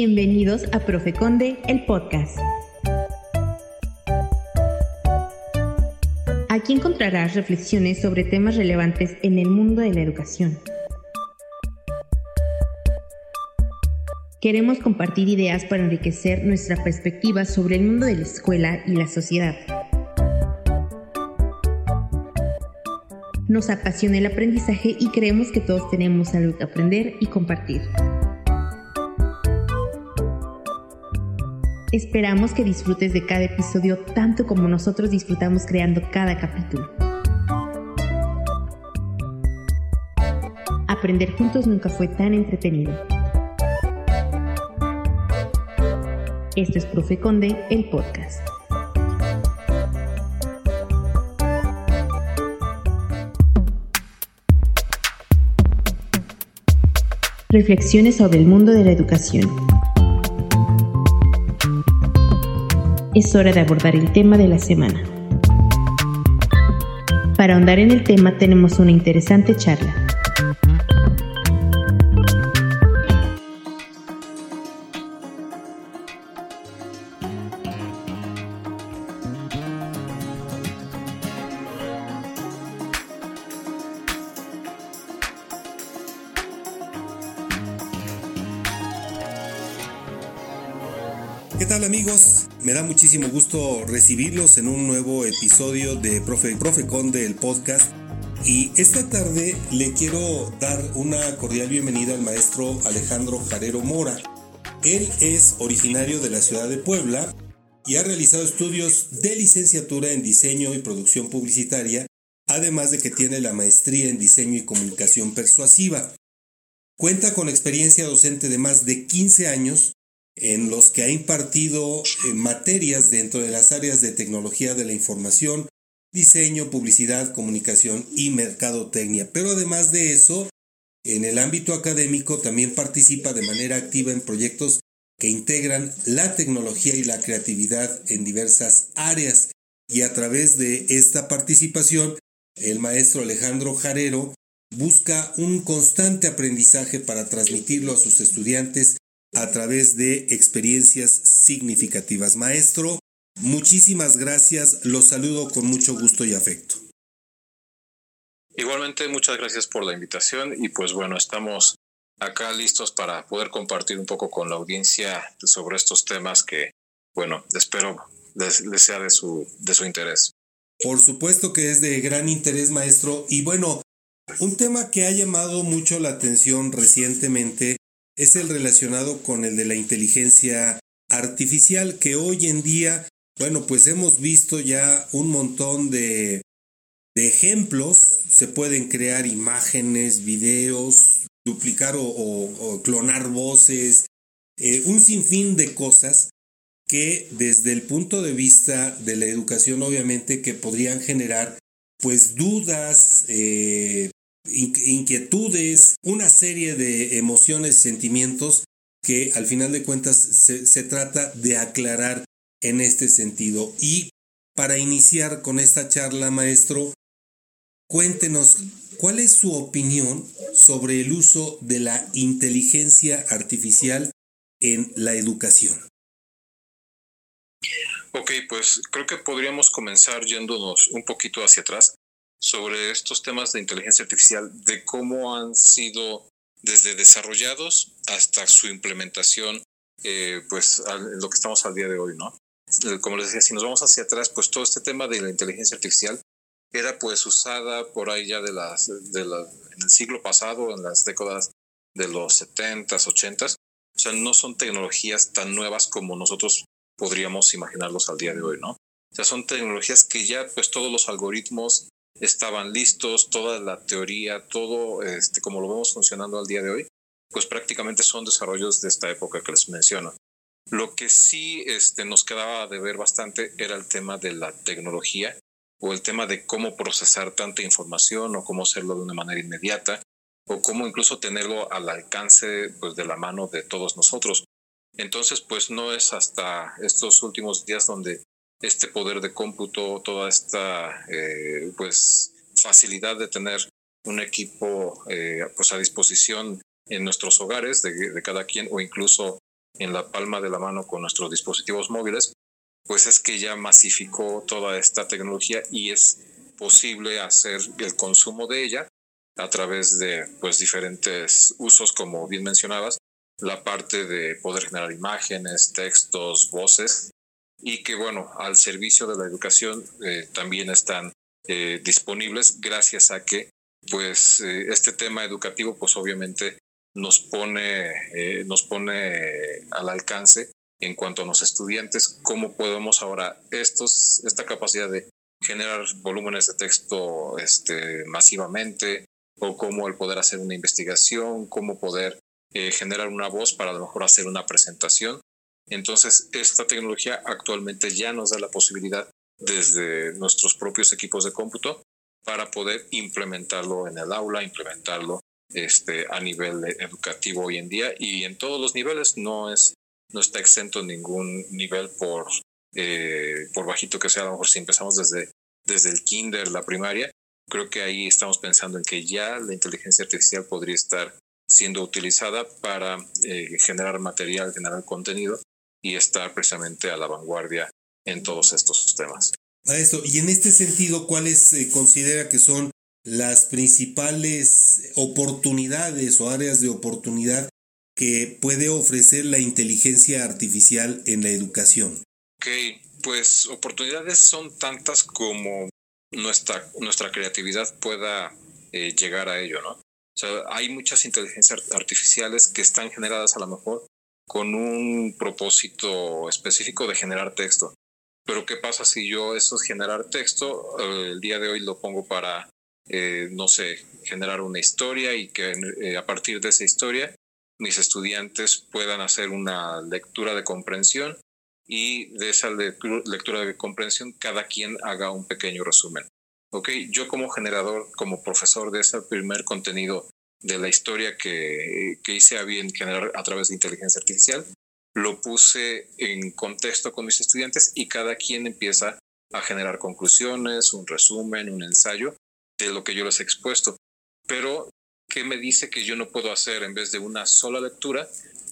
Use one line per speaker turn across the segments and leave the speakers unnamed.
Bienvenidos a Profe Conde, el podcast. Aquí encontrarás reflexiones sobre temas relevantes en el mundo de la educación. Queremos compartir ideas para enriquecer nuestra perspectiva sobre el mundo de la escuela y la sociedad. Nos apasiona el aprendizaje y creemos que todos tenemos algo que aprender y compartir. Esperamos que disfrutes de cada episodio tanto como nosotros disfrutamos creando cada capítulo. Aprender juntos nunca fue tan entretenido. Esto es Profe Conde, el podcast. Reflexiones sobre el mundo de la educación. Es hora de abordar el tema de la semana. Para ahondar en el tema tenemos una interesante charla.
¿Qué tal amigos? Me da muchísimo gusto recibirlos en un nuevo episodio de Profe, Profe Conde, el podcast. Y esta tarde le quiero dar una cordial bienvenida al maestro Alejandro Jarero Mora. Él es originario de la ciudad de Puebla y ha realizado estudios de licenciatura en diseño y producción publicitaria, además de que tiene la maestría en diseño y comunicación persuasiva. Cuenta con experiencia docente de más de 15 años en los que ha impartido eh, materias dentro de las áreas de tecnología de la información, diseño, publicidad, comunicación y mercadotecnia. Pero además de eso, en el ámbito académico también participa de manera activa en proyectos que integran la tecnología y la creatividad en diversas áreas. Y a través de esta participación, el maestro Alejandro Jarero busca un constante aprendizaje para transmitirlo a sus estudiantes a través de experiencias significativas. Maestro, muchísimas gracias. Los saludo con mucho gusto y afecto.
Igualmente, muchas gracias por la invitación y pues bueno, estamos acá listos para poder compartir un poco con la audiencia sobre estos temas que, bueno, espero les, les sea de su, de su interés.
Por supuesto que es de gran interés, maestro. Y bueno, un tema que ha llamado mucho la atención recientemente es el relacionado con el de la inteligencia artificial, que hoy en día, bueno, pues hemos visto ya un montón de, de ejemplos, se pueden crear imágenes, videos, duplicar o, clonar voces, eh, un sinfín de cosas que desde el punto de vista de la educación obviamente que podrían generar pues dudas, eh, inquietudes, una serie de emociones, sentimientos que al final de cuentas se, se, trata de aclarar en este sentido. Y para iniciar con esta charla, maestro, cuéntenos cuál es su opinión sobre el uso de la inteligencia artificial en la educación.
Ok, pues creo que podríamos comenzar yéndonos un poquito hacia atrás sobre estos temas de inteligencia artificial, de cómo han sido desde desarrollados hasta su implementación, eh, pues lo que estamos al día de hoy, ¿no? Como les decía, si nos vamos hacia atrás, pues todo este tema de la inteligencia artificial era pues usada por ahí ya de las, de en el siglo pasado, en las décadas de los 70s, 80s. O sea, no son tecnologías tan nuevas como nosotros podríamos imaginarlos al día de hoy, ¿no? O sea, son tecnologías que ya pues todos los algoritmos estaban listos, toda la teoría, todo este, como lo vemos funcionando al día de hoy, pues prácticamente son desarrollos de esta época que les menciono. Lo que sí este, nos quedaba de ver bastante era el tema de la tecnología o el tema de cómo procesar tanta información o cómo hacerlo de una manera inmediata o cómo incluso tenerlo al alcance pues, de la mano de todos nosotros. Entonces, pues no es hasta estos últimos días donde este poder de cómputo, toda esta eh, pues facilidad de tener un equipo eh, pues a disposición en nuestros hogares de, de, cada quien o incluso en la palma de la mano con nuestros dispositivos móviles, pues es que ya masificó toda esta tecnología y es posible hacer el consumo de ella a través de pues diferentes usos como bien mencionabas la parte de poder generar imágenes textos voces y que bueno al servicio de la educación eh, también están eh, disponibles gracias a que pues eh, este tema educativo pues obviamente nos pone nos pone al alcance en cuanto a los estudiantes cómo podemos ahora estos esta capacidad de generar volúmenes de texto este, masivamente, o cómo el poder hacer una investigación, cómo poder eh, generar una voz para a lo mejor hacer una presentación. Entonces, esta tecnología actualmente ya nos da la posibilidad desde nuestros propios equipos de cómputo para poder implementarlo en el aula, implementarlo este, a nivel educativo hoy en día y en todos los niveles. No, es, no está exento ningún nivel por eh, por bajito que sea, a lo mejor si empezamos desde, desde el kinder, la primaria, creo que ahí estamos pensando en que ya la inteligencia artificial podría estar siendo utilizada para eh, generar material, generar contenido y estar precisamente a la vanguardia en todos estos temas.
A eso, y en este sentido, ¿cuáles eh, considera que son las principales oportunidades o áreas de oportunidad que puede ofrecer la inteligencia artificial en la educación?
Ok, pues oportunidades son tantas como nuestra, nuestra creatividad pueda eh, llegar a ello, ¿no? O sea, hay muchas inteligencias artificiales que están generadas a lo mejor con un propósito específico de generar texto. Pero ¿qué pasa si yo eso es generar texto, eh, el día de hoy lo pongo para, eh, no sé, generar una historia y que a partir de esa historia mis estudiantes puedan hacer una lectura de comprensión y de esa lectura de comprensión cada quien haga un pequeño resumen. ¿Ok? Yo como generador, como profesor de ese primer contenido de la historia que, que hice a bien generar a través de inteligencia artificial, lo puse en contexto con mis estudiantes y cada quien empieza a generar conclusiones, un resumen, un ensayo de lo que yo les he expuesto. Pero, ¿qué me dice que yo no puedo hacer en vez de una sola lectura?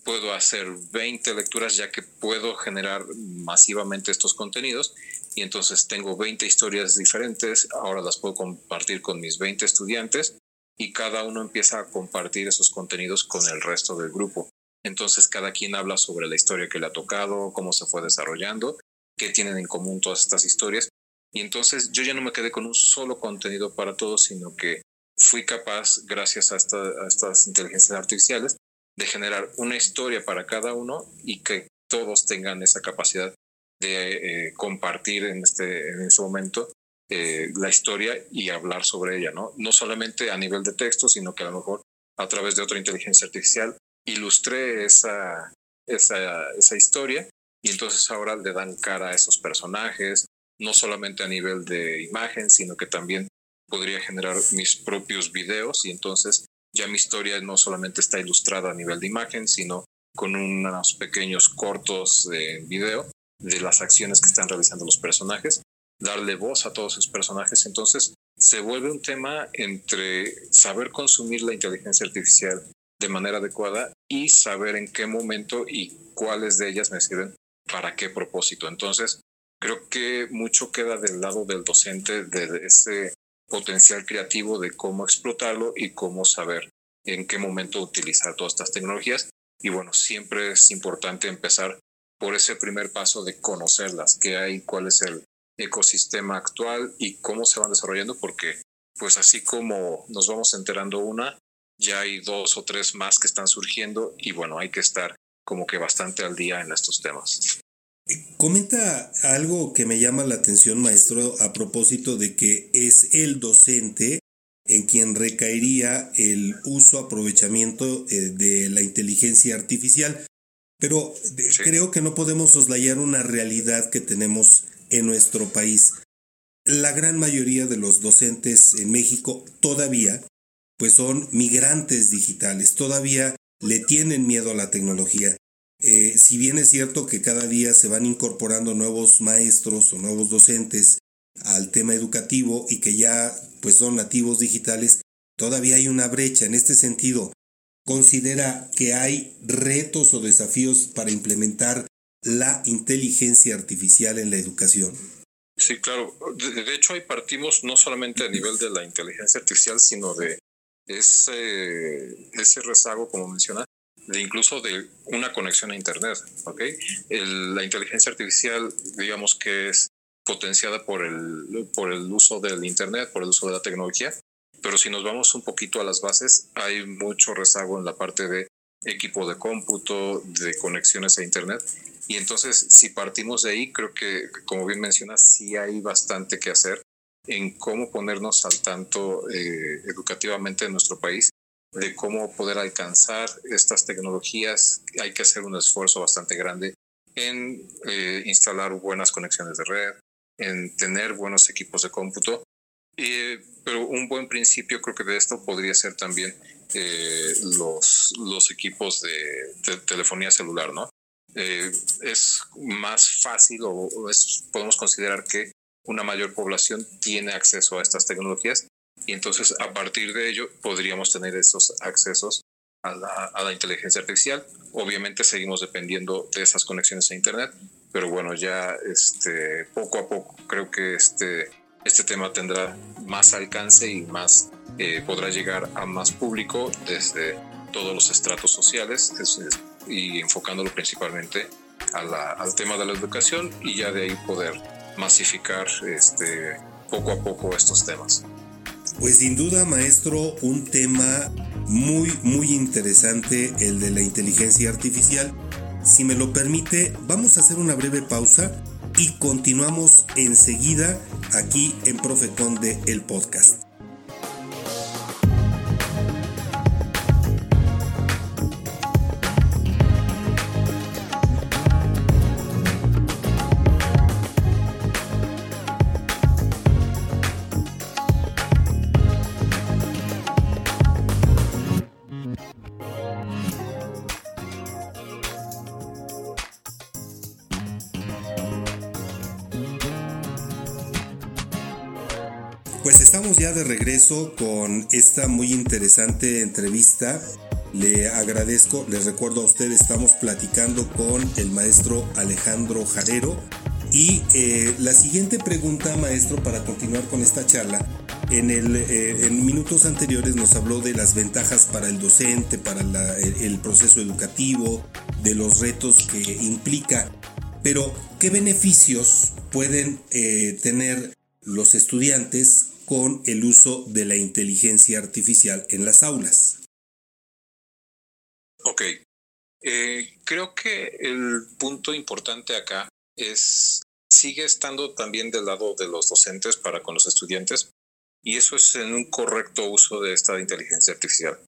puedo hacer 20 lecturas ya que puedo generar masivamente estos contenidos y entonces tengo 20 historias diferentes, ahora las puedo compartir con mis 20 estudiantes y cada uno empieza a compartir esos contenidos con el resto del grupo. Entonces cada quien habla sobre la historia que le ha tocado, cómo se fue desarrollando, qué tienen en común todas estas historias. Y entonces yo ya no me quedé con un solo contenido para todos, sino que fui capaz, gracias a, estas inteligencias artificiales, de generar una historia para cada uno y que todos tengan esa capacidad de eh, compartir en este, en ese momento eh, la historia y hablar sobre ella, ¿no? No solamente a nivel de texto, sino que a lo mejor a través de otra inteligencia artificial ilustré esa, esa, esa historia y entonces ahora le dan cara a esos personajes, no solamente a nivel de imagen, sino que también podría generar mis propios videos y entonces ya mi historia no solamente está ilustrada a nivel de imagen, sino con unos pequeños cortos de video de las acciones que están realizando los personajes, darle voz a todos esos personajes. Entonces, se vuelve un tema entre saber consumir la inteligencia artificial de manera adecuada y saber en qué momento y cuáles de ellas me sirven para qué propósito. Entonces, creo que mucho queda del lado del docente de ese potencial creativo de cómo explotarlo y cómo saber en qué momento utilizar todas estas tecnologías. Y bueno, siempre es importante empezar por ese primer paso de conocerlas, qué hay, cuál es el ecosistema actual y cómo se van desarrollando, porque pues así como nos vamos enterando una, ya hay dos o tres más que están surgiendo y bueno, hay que estar como que bastante al día en estos temas.
Comenta algo que me llama la atención, maestro, a propósito de que es el docente en quien recaería el uso, aprovechamiento eh, de la inteligencia artificial. Pero creo que no podemos soslayar una realidad que tenemos en nuestro país. La gran mayoría de los docentes en México todavía pues son migrantes digitales, todavía le tienen miedo a la tecnología. Eh, si bien es cierto que cada día se van incorporando nuevos maestros o nuevos docentes al tema educativo y que ya pues son nativos digitales, todavía hay una brecha en este sentido. considera que hay retos o desafíos para implementar la inteligencia artificial en la educación?
Sí, claro. De, hecho, ahí partimos no solamente a nivel de la inteligencia artificial, sino de ese, ese rezago, como menciona, de incluso de una conexión a Internet. ¿okay? la inteligencia artificial, digamos que es potenciada por el, por el uso del Internet, por el uso de la tecnología, pero si nos vamos un poquito a las bases, hay mucho rezago en la parte de equipo de cómputo, de conexiones a Internet. Y entonces, si partimos de ahí, creo que, como bien mencionas, sí hay bastante que hacer en cómo ponernos al tanto eh, educativamente en nuestro país de cómo poder alcanzar estas tecnologías. Hay que hacer un esfuerzo bastante grande en eh, instalar buenas conexiones de red, en tener buenos equipos de cómputo. Pero un buen principio creo que de esto podría ser también eh, los, los equipos de, telefonía celular, ¿no? Eh, es más fácil o podemos considerar que una mayor población tiene acceso a estas tecnologías y entonces a partir de ello podríamos tener esos accesos a la, inteligencia artificial. Obviamente seguimos dependiendo de esas conexiones a Internet, pero bueno, ya este, poco a poco creo que este, este tema tendrá más alcance y más eh, podrá llegar a más público desde todos los estratos sociales y enfocándolo principalmente al tema de la educación y ya de ahí poder masificar este, poco a poco estos temas.
Pues sin duda, maestro, un tema muy, muy interesante, el de la inteligencia artificial. Si me lo permite, vamos a hacer una breve pausa y continuamos enseguida aquí en Profeconde, el podcast. Esta muy interesante entrevista. Le agradezco, les recuerdo a ustedes, estamos platicando con el maestro Alejandro Jarero. Y eh, la siguiente pregunta, maestro, para continuar con esta charla, eh, en minutos anteriores nos habló de las ventajas para el docente, para el, proceso educativo, de los retos que implica. Pero, ¿qué beneficios pueden eh, tener los estudiantes con el uso de la inteligencia artificial en las aulas.
Ok. Eh, creo que el punto importante acá es, sigue estando también del lado de los docentes para con los estudiantes, y eso es en un correcto uso de esta inteligencia artificial.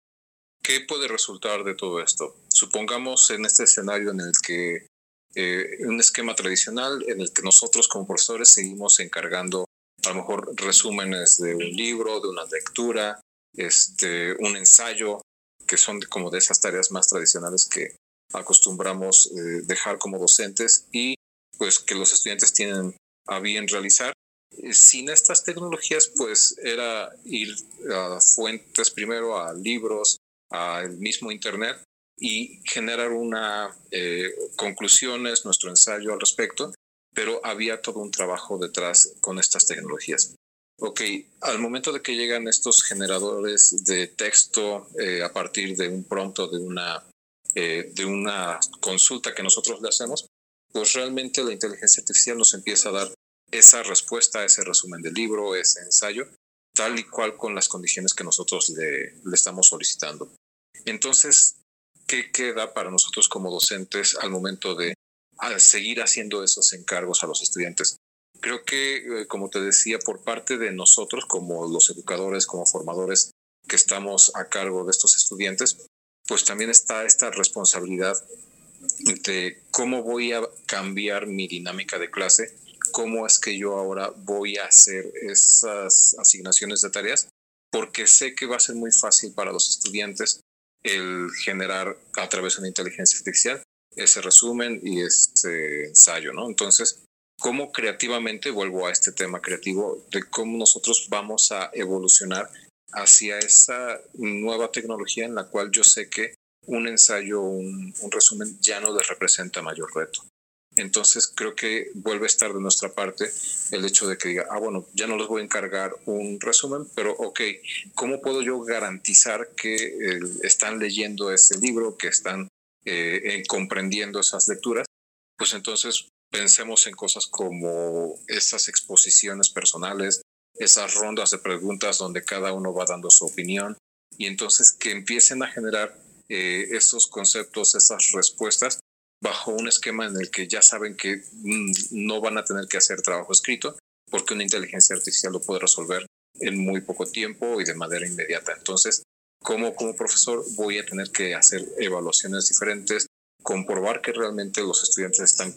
¿Qué puede resultar de todo esto? Supongamos en este escenario en el que eh, un esquema tradicional en el que nosotros como profesores seguimos encargando a lo mejor resúmenes de un libro, de una lectura, este, un ensayo, que son como de esas tareas más tradicionales que acostumbramos eh, dejar como docentes y pues que los estudiantes tienen a bien realizar. Eh, sin estas tecnologías, pues era ir a fuentes primero, a libros, al mismo Internet y generar una eh, conclusiones, nuestro ensayo al respecto pero había todo un trabajo detrás con estas tecnologías. Ok, al momento de que llegan estos generadores de texto eh, a partir de un pronto, de una, eh, de una consulta que nosotros le hacemos, pues realmente la inteligencia artificial nos empieza a dar esa respuesta, ese resumen del libro, ese ensayo, tal y cual con las condiciones que nosotros le, le estamos solicitando. Entonces, ¿qué queda para nosotros como docentes al momento de a seguir haciendo esos encargos a los estudiantes. Creo que, eh, como te decía, por parte de nosotros como los educadores, como formadores que estamos a cargo de estos estudiantes, pues también está esta responsabilidad de cómo voy a cambiar mi dinámica de clase, cómo es que yo ahora voy a hacer esas asignaciones de tareas, porque sé que va a ser muy fácil para los estudiantes el generar a través de una inteligencia artificial ese resumen y este ensayo, ¿no? Entonces, ¿cómo creativamente, vuelvo a este tema creativo, de cómo nosotros vamos a evolucionar hacia esa nueva tecnología en la cual yo sé que un ensayo, un, un resumen ya no les representa mayor reto. Entonces creo que vuelve a estar de nuestra parte el hecho de que diga, ah, bueno, ya no les voy a encargar un resumen, pero ok, ¿cómo puedo yo garantizar que eh, están leyendo ese libro, que están eh, comprendiendo esas lecturas? Pues entonces pensemos en cosas como esas exposiciones personales, esas rondas de preguntas donde cada uno va dando su opinión y entonces que empiecen a generar eh, esos conceptos, esas respuestas bajo un esquema en el que ya saben que mm, no van a tener que hacer trabajo escrito porque una inteligencia artificial lo puede resolver en muy poco tiempo y de manera inmediata. Entonces, como, como profesor voy a tener que hacer evaluaciones diferentes, comprobar que realmente los estudiantes están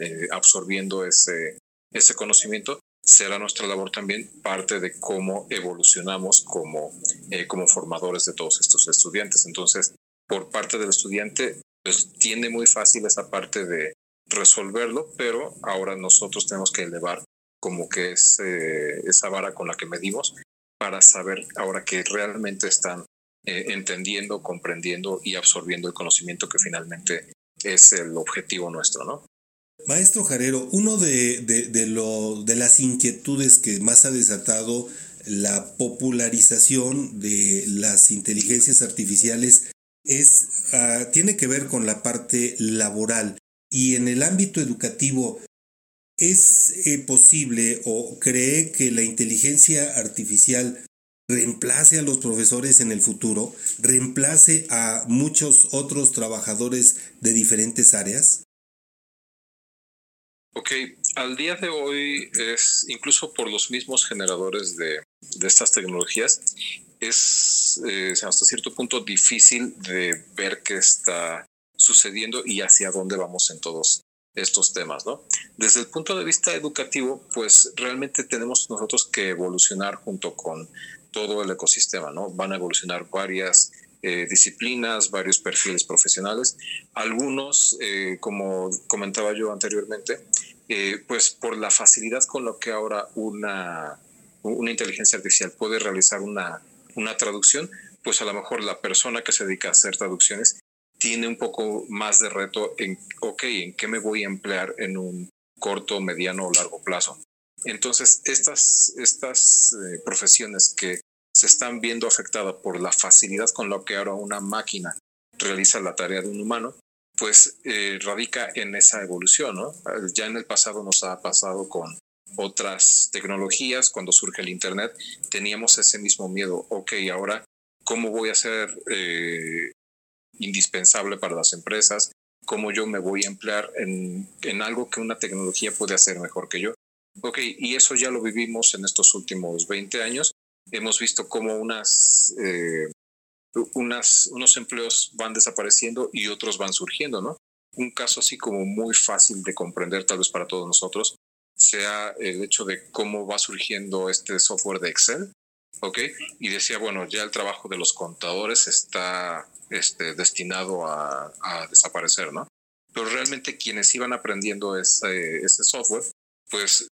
eh, absorbiendo ese, ese conocimiento, será nuestra labor también parte de cómo evolucionamos como, eh, como formadores de todos estos estudiantes. Entonces, por parte del estudiante, pues tiene muy fácil esa parte de resolverlo, pero ahora nosotros tenemos que elevar como que es esa vara con la que medimos para saber ahora que realmente están eh, entendiendo, comprendiendo y absorbiendo el conocimiento que finalmente es el objetivo nuestro, ¿no?
Maestro Jarero, uno de, de, lo, de las inquietudes que más ha desatado la popularización de las inteligencias artificiales es, ah, tiene que ver con la parte laboral y en el ámbito educativo. ¿Es eh, posible o cree que la inteligencia artificial reemplace a los profesores en el futuro, reemplace a muchos otros trabajadores de diferentes áreas?
Ok, al día de hoy es incluso por los mismos generadores de, estas tecnologías, es eh, hasta cierto punto difícil de ver qué está sucediendo y hacia dónde vamos en todos estos temas, ¿no? Desde el punto de vista educativo, pues realmente tenemos nosotros que evolucionar junto con todo el ecosistema, ¿no? Van a evolucionar varias eh, disciplinas, varios perfiles profesionales. Algunos, eh, como comentaba yo anteriormente, pues por la facilidad con lo que ahora una, una inteligencia artificial puede realizar una una traducción, pues a lo mejor la persona que se dedica a hacer traducciones tiene un poco más de reto en, ok, ¿en qué me voy a emplear en un corto, mediano o largo plazo? Entonces, estas, estas eh, profesiones que se están viendo afectadas por la facilidad con la que ahora una máquina realiza la tarea de un humano, pues eh, radica en esa evolución, ¿no? Ya en el pasado nos ha pasado con otras tecnologías, cuando surge el Internet, teníamos ese mismo miedo. Ok, ahora, ¿cómo voy a ser eh, indispensable para las empresas? ¿Cómo yo me voy a emplear en, en, algo que una tecnología puede hacer mejor que yo? Ok, y eso ya lo vivimos en estos últimos 20 años. Hemos visto cómo unas, eh, unas, unos empleos van desapareciendo y otros van surgiendo, ¿no? Un caso así como muy fácil de comprender tal vez para todos nosotros sea el hecho de cómo va surgiendo este software de Excel, ¿ok? Y decía, bueno, ya el trabajo de los contadores está este, destinado a, desaparecer, ¿no? Pero realmente quienes iban aprendiendo ese, ese software, pues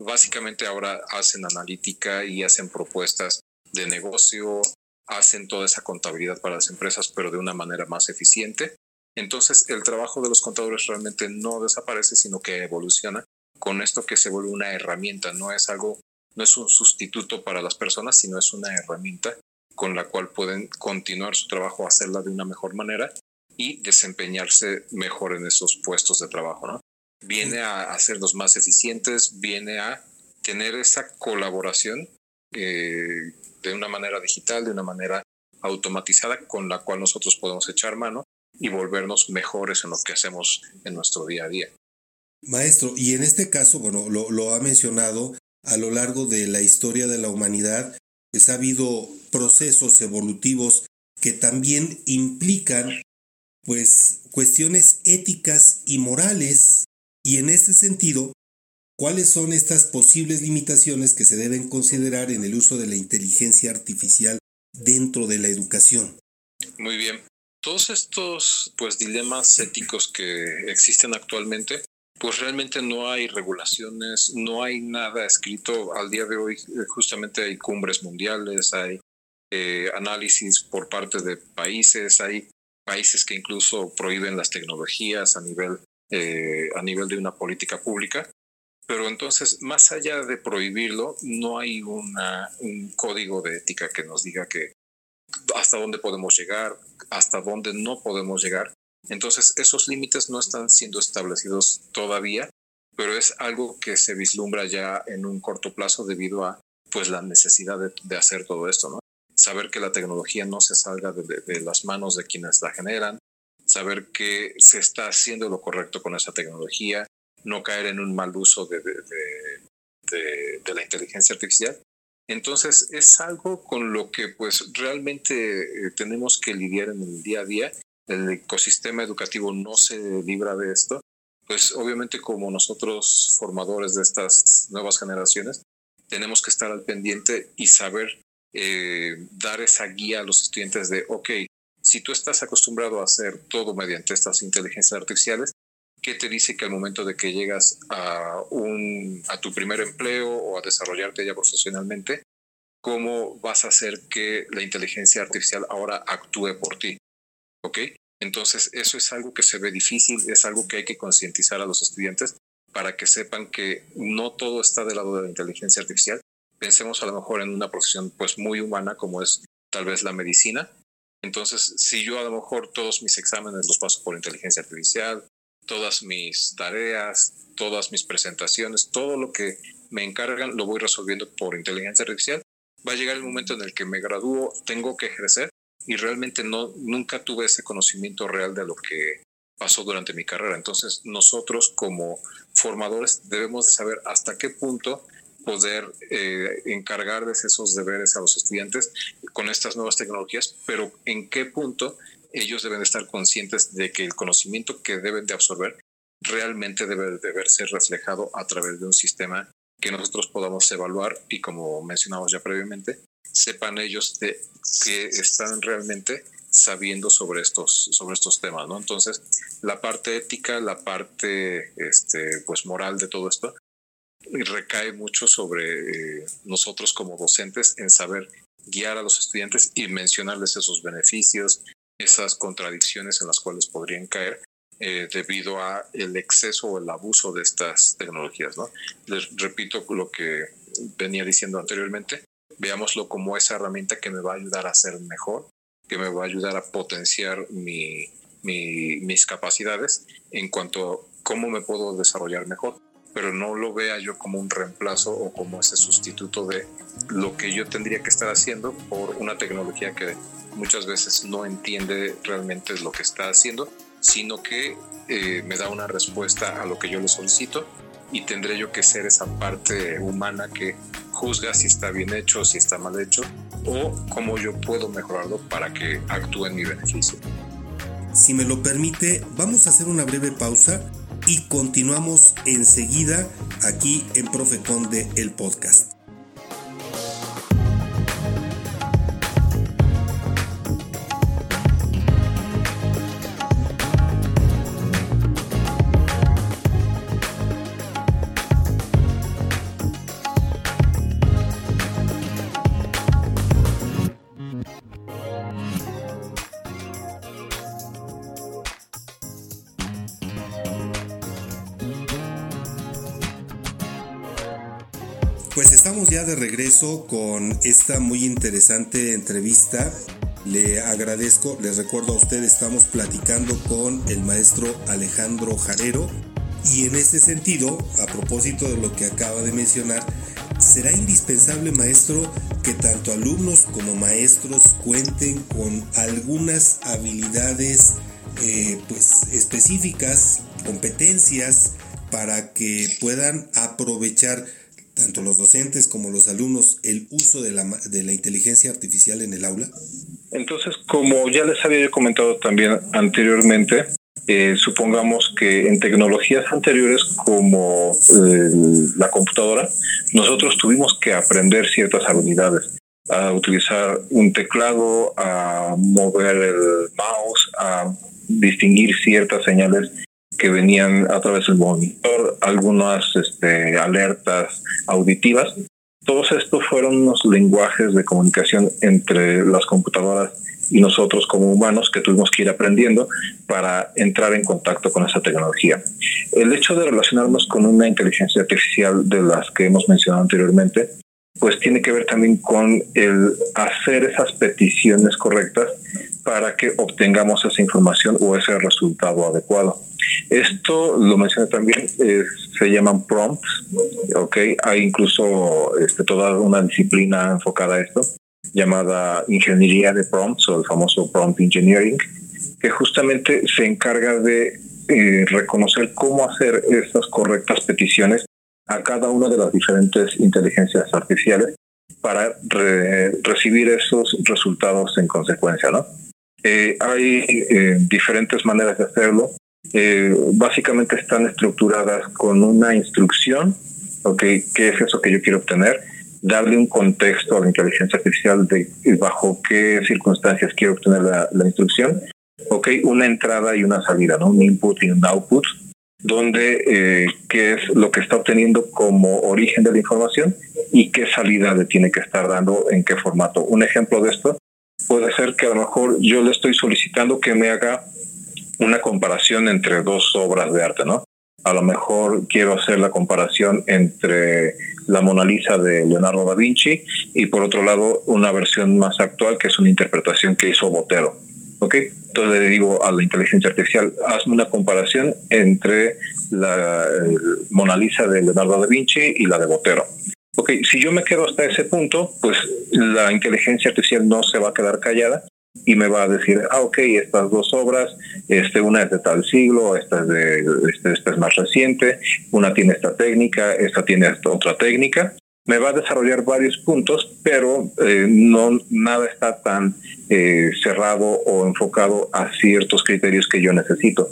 básicamente ahora hacen analítica y hacen propuestas de negocio, hacen toda esa contabilidad para las empresas, pero de una manera más eficiente. Entonces, el trabajo de los contadores realmente no desaparece, sino que evoluciona con esto que se vuelve una herramienta, no es algo, no es un sustituto para las personas, sino es una herramienta con la cual pueden continuar su trabajo, hacerla de una mejor manera y desempeñarse mejor en esos puestos de trabajo, ¿no? Viene a hacerlos más eficientes, viene a tener esa colaboración eh, de una manera digital, de una manera automatizada con la cual nosotros podemos echar mano y volvernos mejores en lo que hacemos en nuestro día a día.
Maestro, y en este caso, bueno, lo, ha mencionado, a lo largo de la historia de la humanidad, pues ha habido procesos evolutivos que también implican pues cuestiones éticas y morales y en este sentido, ¿cuáles son estas posibles limitaciones que se deben considerar en el uso de la inteligencia artificial dentro de la educación?
Muy bien. Todos estos pues dilemas éticos que existen actualmente pues realmente no hay regulaciones, no hay nada escrito al día de hoy. Eh, justamente hay cumbres mundiales, hay eh, análisis por parte de países, hay países que incluso prohíben las tecnologías a nivel, eh, a nivel de una política pública. Pero entonces, más allá de prohibirlo, no hay un código de ética que nos diga que hasta dónde podemos llegar, hasta dónde no podemos llegar. Entonces, esos límites no están siendo establecidos todavía, pero es algo que se vislumbra ya en un corto plazo debido a pues la necesidad de, hacer todo esto, ¿no? Saber que la tecnología no se salga de, las manos de quienes la generan, saber que se está haciendo lo correcto con esa tecnología, no caer en un mal uso de, de la inteligencia artificial entonces es algo con lo que pues realmente eh, tenemos que lidiar en el día a día. El ecosistema educativo no se libra de esto. Pues obviamente como nosotros formadores de estas nuevas generaciones tenemos que estar al pendiente y saber eh, dar esa guía a los estudiantes de, ok, si tú estás acostumbrado a hacer todo mediante estas inteligencias artificiales, ¿qué te dice que al momento de que llegas a, un, a tu primer empleo o a desarrollarte ya profesionalmente, cómo vas a hacer que la inteligencia artificial ahora actúe por ti? ¿Ok? Entonces, eso es algo que se ve difícil, es algo que hay que concientizar a los estudiantes para que sepan que no todo está del lado de la inteligencia artificial. Pensemos a lo mejor en una profesión pues muy humana como es tal vez la medicina. Entonces, si yo a lo mejor todos mis exámenes los paso por inteligencia artificial, todas mis tareas, todas mis presentaciones, todo lo que me encargan lo voy resolviendo por inteligencia artificial. Va a llegar el momento en el que me gradúo, tengo que ejercer y realmente no nunca tuve ese conocimiento real de lo que pasó durante mi carrera. Entonces, nosotros como formadores debemos de saber hasta qué punto poder eh, encargarles esos deberes a los estudiantes con estas nuevas tecnologías, pero en qué punto ellos deben estar conscientes de que el conocimiento que deben de absorber realmente debe de verse reflejado a través de un sistema que nosotros podamos evaluar y como mencionamos ya previamente, sepan ellos de que están realmente sabiendo sobre estos, sobre estos temas, ¿no? Entonces, la parte ética, la parte este, pues moral de todo esto, recae mucho sobre eh, nosotros como docentes en saber guiar a los estudiantes y mencionarles esos beneficios, esas contradicciones en las cuales podrían caer eh, debido a el exceso o el abuso de estas tecnologías. ¿no? Les repito lo que venía diciendo anteriormente, veámoslo como esa herramienta que me va a ayudar a ser mejor, que me va a ayudar a potenciar mi, mis capacidades en cuanto a cómo me puedo desarrollar mejor, pero no lo vea yo como un reemplazo o como ese sustituto de lo que yo tendría que estar haciendo por una tecnología que muchas veces no entiende realmente lo que está haciendo, sino que eh, me da una respuesta a lo que yo le solicito y tendré yo que ser esa parte humana que juzga si está bien hecho, si está mal hecho o cómo yo puedo mejorarlo para que actúe en mi beneficio.
Si me lo permite, vamos a hacer una breve pausa y continuamos enseguida aquí en Profeconde el podcast. Estamos ya de regreso con esta muy interesante entrevista. Le agradezco, les recuerdo a usted, estamos platicando con el maestro Alejandro Jarero y en ese sentido, a propósito de lo que acaba de mencionar, será indispensable, maestro, que tanto alumnos como maestros cuenten con algunas habilidades eh, pues, específicas, competencias, para que puedan aprovechar tanto los docentes como los alumnos el uso de la, de la inteligencia artificial en el aula?
Entonces, como ya les había comentado también anteriormente, eh, supongamos que en tecnologías anteriores como eh, la computadora, nosotros tuvimos que aprender ciertas habilidades, a utilizar un teclado, a mover el mouse, a distinguir ciertas señales que venían a través del monitor, algunas este, alertas auditivas. todos estos fueron unos lenguajes de comunicación entre las computadoras y nosotros como humanos que tuvimos que ir aprendiendo para entrar en contacto con esa tecnología. El hecho de relacionarnos con una inteligencia artificial de las que hemos mencionado anteriormente, pues tiene que ver también con el hacer esas peticiones correctas para que obtengamos esa información o ese resultado adecuado. Esto lo mencioné también, eh, se llaman prompts, ¿ok? Hay incluso este, toda una disciplina enfocada a esto llamada ingeniería de prompts o el famoso prompt engineering, que justamente se encarga de eh, reconocer cómo hacer esas correctas peticiones a cada una de las diferentes inteligencias artificiales para recibir esos resultados en consecuencia, ¿no? Eh, hay eh, diferentes maneras de hacerlo. básicamente están estructuradas con una instrucción, ¿ok? ¿Qué es eso que yo quiero obtener? darle un contexto a la inteligencia artificial de bajo qué circunstancias quiero obtener la, instrucción. Ok, una entrada y una salida, ¿no? Un input y un output, donde eh, qué es lo que está obteniendo como origen de la información y qué salida le tiene que estar dando en qué formato. Un ejemplo de esto puede ser que a lo mejor yo le estoy solicitando que me haga una comparación entre dos obras de arte, ¿no? A lo mejor quiero hacer la comparación entre la Mona Lisa de Leonardo da Vinci y por otro lado una versión más actual que es una interpretación que hizo Botero. ¿Ok? Entonces le digo a la inteligencia artificial, hazme una comparación entre la Mona Lisa de Leonardo da Vinci y la de Botero. Ok, si yo me quedo hasta ese punto, pues la inteligencia artificial no se va a quedar callada y me va a decir, ah, ok, estas dos obras, este, una es de tal siglo, esta es, de, este, esta es más reciente, una tiene esta técnica, esta tiene esta otra técnica. Me va a desarrollar varios puntos, pero eh, no nada está tan eh, cerrado o enfocado a ciertos criterios que yo necesito.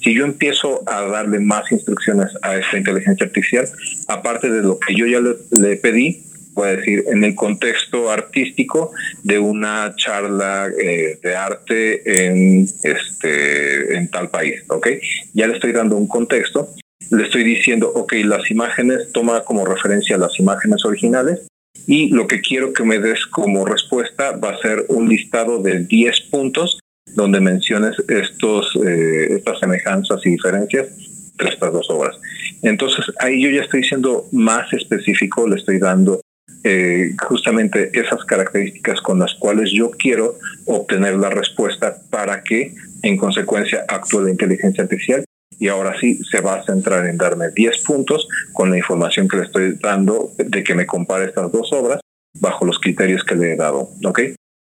Si yo empiezo a darle más instrucciones a esta inteligencia artificial, aparte de lo que yo ya le pedí, puede decir, en el contexto artístico de una charla eh, de arte en, este, en tal país, ¿ok? Ya le estoy dando un contexto, le estoy diciendo, ok, las imágenes, toma como referencia las imágenes originales y lo que quiero que me des como respuesta va a ser un listado de 10 puntos donde menciones estos, eh, estas semejanzas y diferencias entre estas dos obras. Entonces ahí yo ya estoy siendo más específico, le estoy dando eh, justamente esas características con las cuales yo quiero obtener la respuesta para que en consecuencia actúe la inteligencia artificial y ahora sí se va a centrar en darme 10 puntos con la información que le estoy dando de que me compare estas dos obras bajo los criterios que le he dado, ¿ok?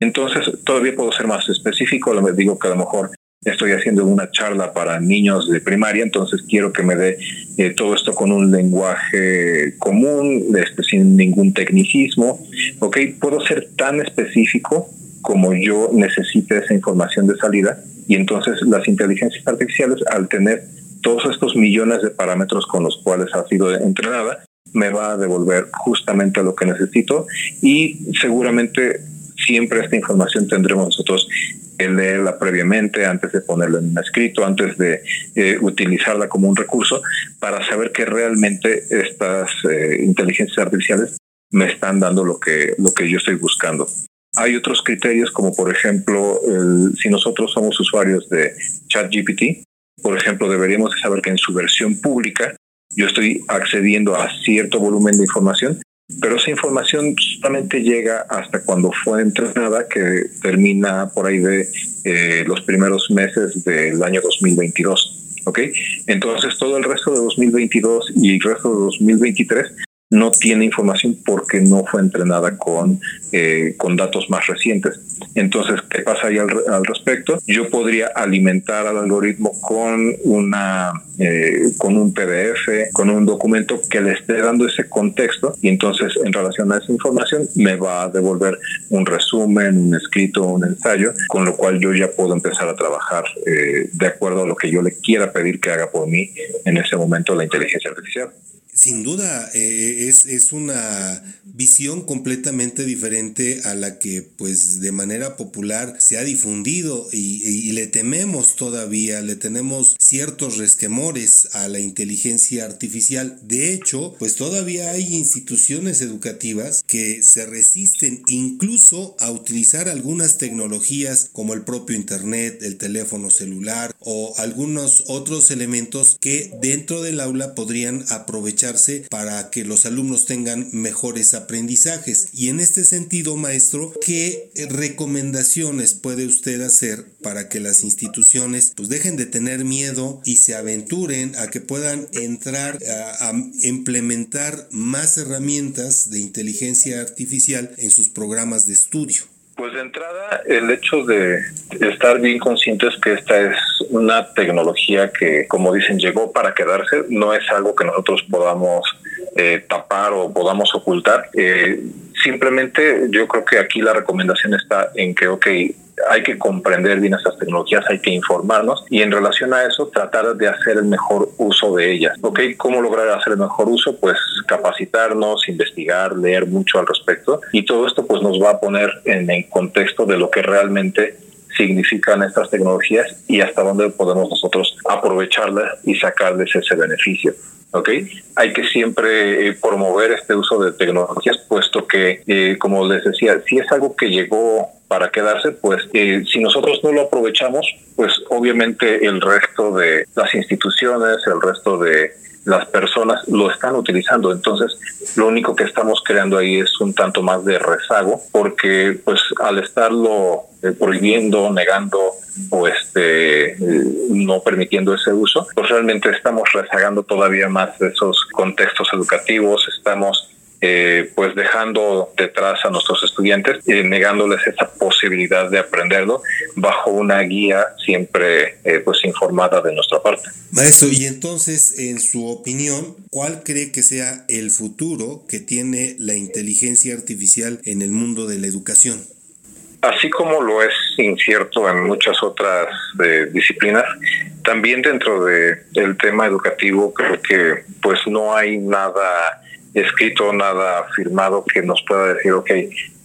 Entonces, todavía puedo ser más específico, le digo que a lo mejor estoy haciendo una charla para niños de primaria, entonces quiero que me dé eh, todo esto con un lenguaje común, este, sin ningún tecnicismo. Ok, puedo ser tan específico como yo necesite esa información de salida y entonces las inteligencias artificiales al tener todos estos millones de parámetros con los cuales ha sido entrenada, me va a devolver justamente lo que necesito y seguramente siempre esta información tendremos nosotros que leerla previamente antes de ponerla en un escrito, antes de eh, utilizarla como un recurso, para saber que realmente estas eh, inteligencias artificiales me están dando lo que, lo que yo estoy buscando. Hay otros criterios como por ejemplo, si nosotros somos usuarios de ChatGPT, por ejemplo, deberíamos saber que en su versión pública yo estoy accediendo a cierto volumen de información pero esa información solamente llega hasta cuando fue entrenada, que termina por ahí de eh, los primeros meses del año 2022. ¿Ok? Entonces todo el resto de 2022 y el resto de 2023 no tiene información porque no fue entrenada con, eh, con datos más recientes. Entonces, ¿qué pasa ahí al, respecto? Yo podría alimentar al algoritmo con una eh, con un PDF, con un documento que le esté dando ese contexto y entonces en relación a esa información me va a devolver un resumen, un escrito, un ensayo, con lo cual yo ya puedo empezar a trabajar eh, de acuerdo a lo que yo le quiera pedir que haga por mí en ese momento la inteligencia artificial.
Sin duda, eh, es, es, una visión completamente diferente a la que pues de manera popular se ha difundido y, y, le tememos todavía, le tenemos ciertos resquemores a la inteligencia artificial. De hecho, pues todavía hay instituciones educativas que se resisten incluso a utilizar algunas tecnologías como el propio Internet, el teléfono celular o algunos otros elementos que dentro del aula podrían para que los alumnos tengan mejores aprendizajes. Y en este sentido, maestro, ¿qué recomendaciones puede usted hacer para que las instituciones pues dejen de tener miedo y se aventuren a que puedan entrar a, a implementar más herramientas de inteligencia artificial en sus programas de estudio?
Pues de entrada, el hecho de estar bien conscientes que esta es una tecnología que, como dicen, llegó para quedarse, no es algo que nosotros podamos eh, tapar o podamos ocultar. Eh, simplemente yo creo que aquí la recomendación está en que, ok, hay que comprender bien estas tecnologías, hay que informarnos y en relación a eso tratar de hacer el mejor uso de ellas. ¿Ok? ¿Cómo lograr hacer el mejor uso? Pues capacitarnos, investigar, leer mucho al respecto y todo esto pues nos va a poner en el contexto de lo que realmente significan estas tecnologías y hasta dónde podemos nosotros aprovecharlas y sacarles ese beneficio. ¿ok? Hay que siempre eh, promover este uso de tecnologías, puesto que, eh, como les decía, si es algo que llegó para quedarse, pues eh, si nosotros no lo aprovechamos, pues obviamente el resto de las instituciones, el resto de las personas lo están utilizando. Entonces, lo único que estamos creando ahí es un tanto más de rezago, porque pues al estarlo eh, prohibiendo, negando o este no permitiendo ese uso, pues realmente estamos rezagando todavía más esos contextos educativos, estamos eh, pues dejando detrás a nuestros estudiantes y negándoles esa posibilidad de aprenderlo bajo una guía siempre eh, pues informada de nuestra parte.
Maestro, y entonces, en su opinión, ¿cuál cree que sea el futuro que tiene la inteligencia artificial en el mundo de la educación?
Así como lo es incierto en muchas otras eh, disciplinas, también dentro de el tema educativo creo que pues no hay nada escrito, nada firmado que nos pueda decir, ok,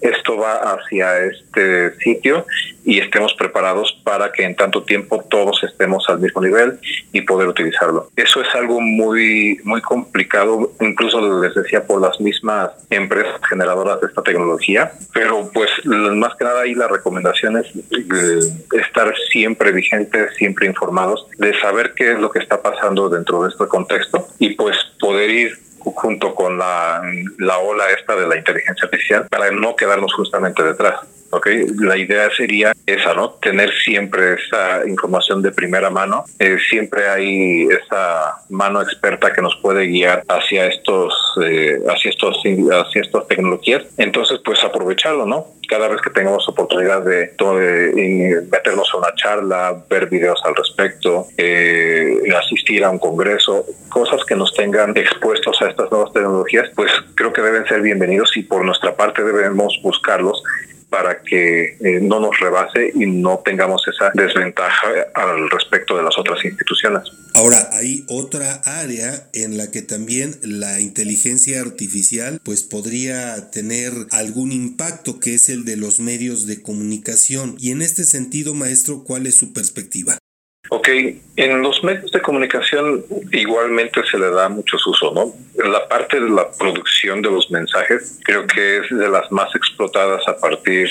esto va hacia este sitio y estemos preparados para que en tanto tiempo todos estemos al mismo nivel y poder utilizarlo. Eso es algo muy muy complicado, incluso les decía por las mismas empresas generadoras de esta tecnología, pero pues más que nada ahí la recomendación es eh, estar siempre vigentes, siempre informados, de saber qué es lo que está pasando dentro de este contexto y pues poder ir junto con la, la ola esta de la inteligencia artificial para no quedarnos justamente detrás. Okay. La idea sería esa, ¿no? Tener siempre esa información de primera mano. Eh, siempre hay esa mano experta que nos puede guiar hacia estos, eh, hacia estos, hacia estas tecnologías. Entonces, pues aprovecharlo, ¿no? Cada vez que tengamos oportunidad de, meternos a una charla, ver videos al respecto, eh, asistir a un congreso, cosas que nos tengan expuestos a estas nuevas tecnologías, pues creo que deben ser bienvenidos y por nuestra parte debemos buscarlos para que eh, no nos rebase y no tengamos esa desventaja al respecto de las otras instituciones.
Ahora, hay otra área en la que también la inteligencia artificial pues podría tener algún impacto que es el de los medios de comunicación. Y en este sentido, maestro, ¿cuál es su perspectiva?
Ok, en los medios de comunicación igualmente se le da mucho uso, ¿no? La parte de la producción de los mensajes creo que es de las más explotadas a partir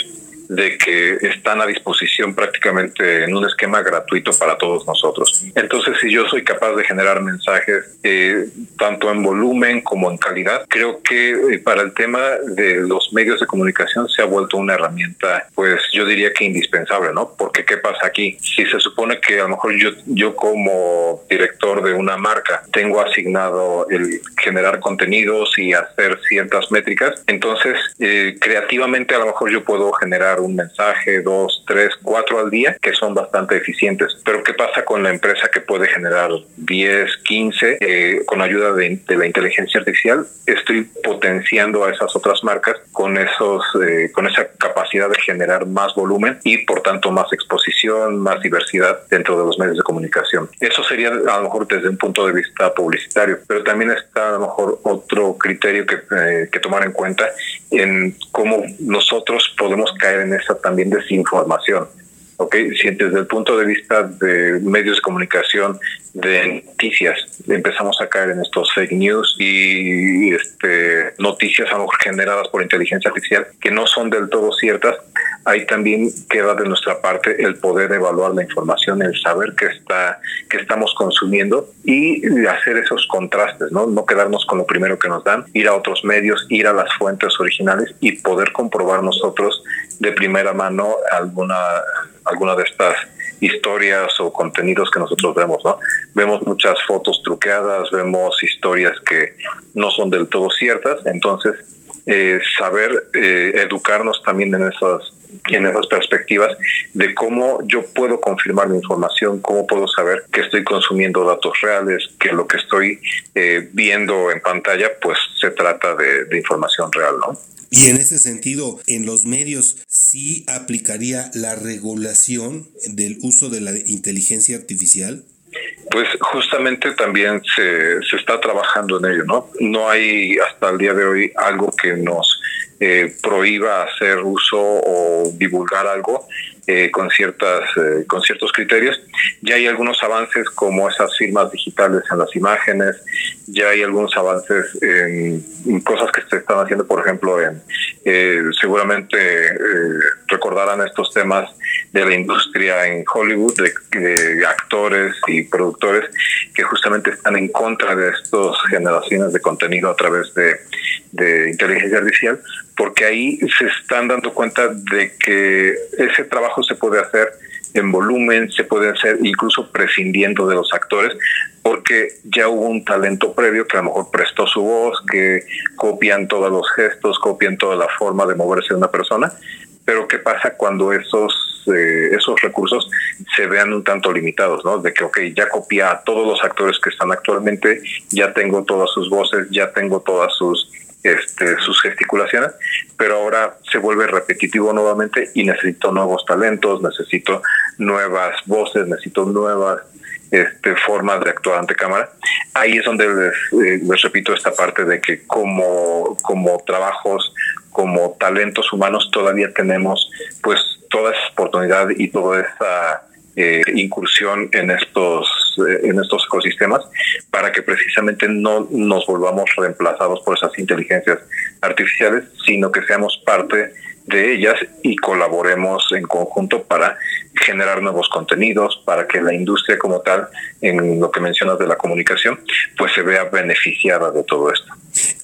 de que están a disposición prácticamente en un esquema gratuito para todos nosotros. Entonces, si yo soy capaz de generar mensajes eh, tanto en volumen como en calidad, creo que eh, para el tema de los medios de comunicación se ha vuelto una herramienta, pues yo diría que indispensable, ¿no? Porque ¿qué pasa aquí? Si se supone que a lo mejor yo, yo como director de una marca tengo asignado el generar contenidos y hacer ciertas métricas, entonces eh, creativamente a lo mejor yo puedo generar mandar un mensaje, dos, tres, cuatro al día, que son bastante eficientes. Pero ¿qué pasa con la empresa que puede generar 10, 15 eh, con ayuda de, la inteligencia artificial? Estoy potenciando a esas otras marcas con, esos, eh, con esa capacidad de generar más volumen y por tanto más exposición, más diversidad dentro de los medios de comunicación. Eso sería a lo mejor desde un punto de vista publicitario, pero también está a lo mejor otro criterio que, eh, que tomar en cuenta en cómo nosotros podemos caer en esa también desinformación. ¿ok? Si desde el punto de vista de medios de comunicación, de noticias, empezamos a caer en estos fake news y este, noticias a lo mejor generadas por inteligencia artificial que no son del todo ciertas, ahí también queda de nuestra parte el poder evaluar la información, el saber qué está, que estamos consumiendo y hacer esos contrastes, ¿no? No quedarnos con lo primero que nos dan, ir a otros medios, ir a las fuentes originales y poder comprobar nosotros de primera mano alguna, alguna de estas historias o contenidos que nosotros vemos, ¿no? Vemos muchas fotos truqueadas, vemos historias que no son del todo ciertas, entonces eh, saber eh, educarnos también en esas en esas perspectivas de cómo yo puedo confirmar mi información, cómo puedo saber que estoy consumiendo datos reales, que lo que estoy eh, viendo en pantalla, pues se trata de, de información real, ¿no?
Y en ese sentido, en los medios sí aplicaría la regulación del uso de la inteligencia artificial.
Pues justamente también se, se está trabajando en ello, ¿no? No hay hasta el día de hoy algo que nos eh, prohíba hacer uso o divulgar algo eh, con ciertas eh, con ciertos criterios. Ya hay algunos avances como esas firmas digitales en las imágenes ya hay algunos avances en, cosas que se están haciendo por ejemplo en seguramente recordarán estos temas de la industria en Hollywood de, actores y productores que justamente están en contra de estas generaciones de contenido a través de inteligencia artificial porque ahí se están dando cuenta de que ese trabajo se puede hacer en volumen, se puede hacer incluso prescindiendo de los actores, porque ya hubo un talento previo que a lo mejor prestó su voz, que copian todos los gestos, copian toda la forma de moverse de una persona, pero ¿qué pasa cuando esos, eh, esos recursos se vean un tanto limitados, ¿no? De que, ok, ya copia a todos los actores que están actualmente, ya tengo todas sus voces, ya tengo todas sus este, sus gesticulaciones, pero ahora se vuelve repetitivo nuevamente y necesito nuevos talentos, necesito nuevas voces, necesito nuevas este, formas de actuar ante cámara. Ahí es donde les, eh, les repito esta parte de que como, como trabajos, como talentos humanos todavía tenemos pues toda esa oportunidad y toda esa eh, incursión en estos, eh, en estos ecosistemas para que precisamente no nos volvamos reemplazados por esas inteligencias artificiales, sino que seamos parte de ellas y colaboremos en conjunto para generar nuevos contenidos, para que la industria como tal, en lo que mencionas de la comunicación, pues se vea beneficiada de todo esto.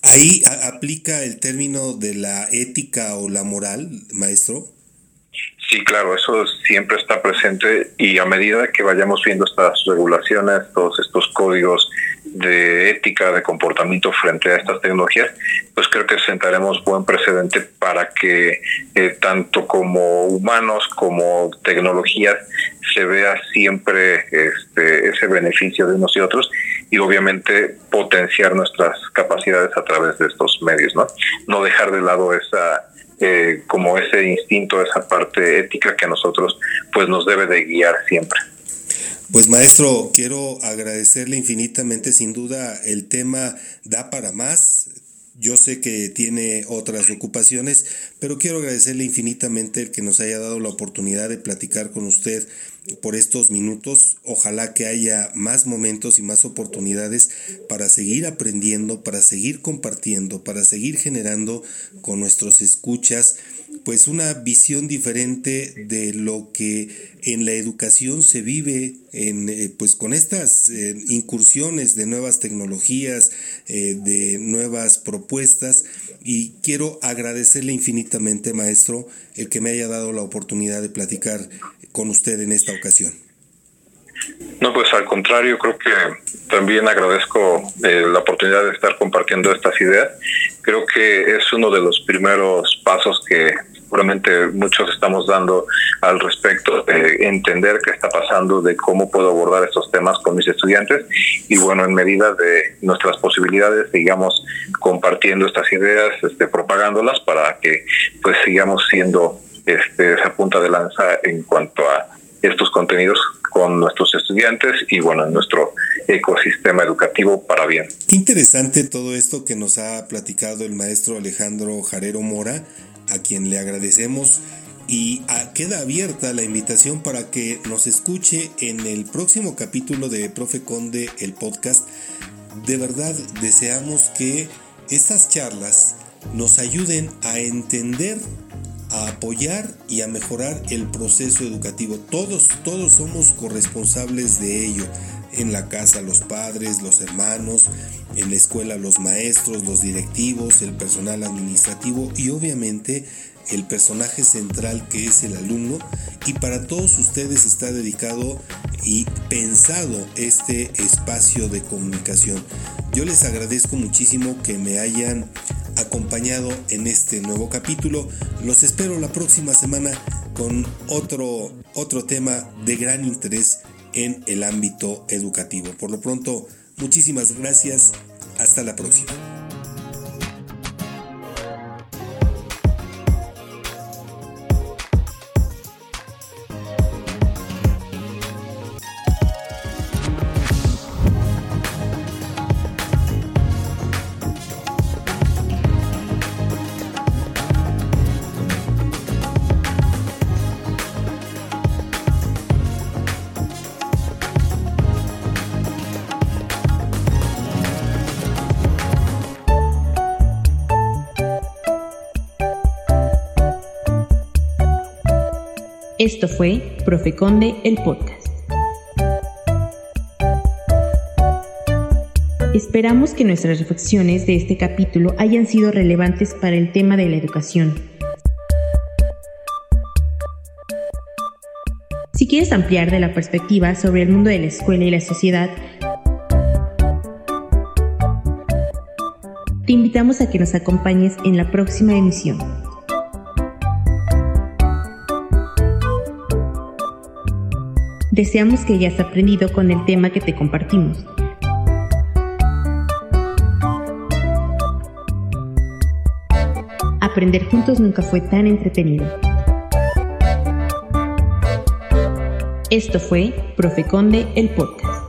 Ahí aplica el término de la ética o la moral, maestro.
Sí, claro, eso siempre está presente y a medida que vayamos viendo estas regulaciones, todos estos códigos de ética, de comportamiento frente a estas tecnologías, pues creo que sentaremos buen precedente para que eh, tanto como humanos como tecnologías se vea siempre este, ese beneficio de unos y otros y obviamente potenciar nuestras capacidades a través de estos medios, ¿no? No dejar de lado esa eh, como ese instinto, esa parte ética que a nosotros pues nos debe de guiar siempre.
Pues maestro, quiero agradecerle infinitamente, sin duda el tema da para más. Yo sé que tiene otras ocupaciones, pero quiero agradecerle infinitamente el que nos haya dado la oportunidad de platicar con usted por estos minutos. Ojalá que haya más momentos y más oportunidades para seguir aprendiendo, para seguir compartiendo, para seguir generando con nuestros escuchas pues una visión diferente de lo que en la educación se vive en, eh, pues con estas eh, incursiones de nuevas tecnologías, eh, de nuevas propuestas y quiero agradecerle infinitamente maestro el que me haya dado la oportunidad de platicar con usted en esta ocasión.
No, pues al contrario, creo que también agradezco la oportunidad de estar compartiendo estas ideas. Creo que es uno de los primeros pasos que seguramente muchos estamos dando al respecto de entender qué está pasando, de cómo puedo abordar estos temas con mis estudiantes y bueno, en medida de nuestras posibilidades, sigamos compartiendo estas ideas, este, propagándolas para que pues sigamos siendo este, esa punta de lanza en cuanto a estos contenidos con nuestros estudiantes y bueno, en nuestro ecosistema educativo para bien.
Qué interesante todo esto que nos ha platicado el maestro Alejandro Jarero Mora, a quien le agradecemos y queda abierta la invitación para que nos escuche en el próximo capítulo de Profe Conde, el podcast. De verdad deseamos que estas charlas nos ayuden a entender a apoyar y a mejorar el proceso educativo. Todos, todos somos corresponsables de ello. En la casa los padres, los hermanos, en la escuela los maestros, los directivos, el personal administrativo y obviamente el personaje central que es el alumno y para todos ustedes está dedicado y pensado este espacio de comunicación. Yo les agradezco muchísimo que me hayan acompañado en este nuevo capítulo. Los espero la próxima semana con otro, otro tema de gran interés en el ámbito educativo. Por lo pronto, muchísimas gracias. Hasta la próxima.
Esto fue Profe Conde, el podcast. Esperamos que nuestras reflexiones de este capítulo hayan sido relevantes para el tema de la educación. Si quieres ampliar de la perspectiva sobre el mundo de la escuela y la sociedad, te invitamos a que nos acompañes en la próxima emisión. Deseamos que hayas aprendido con el tema que te compartimos. Aprender juntos nunca fue tan entretenido. Esto fue Profe Conde, el podcast.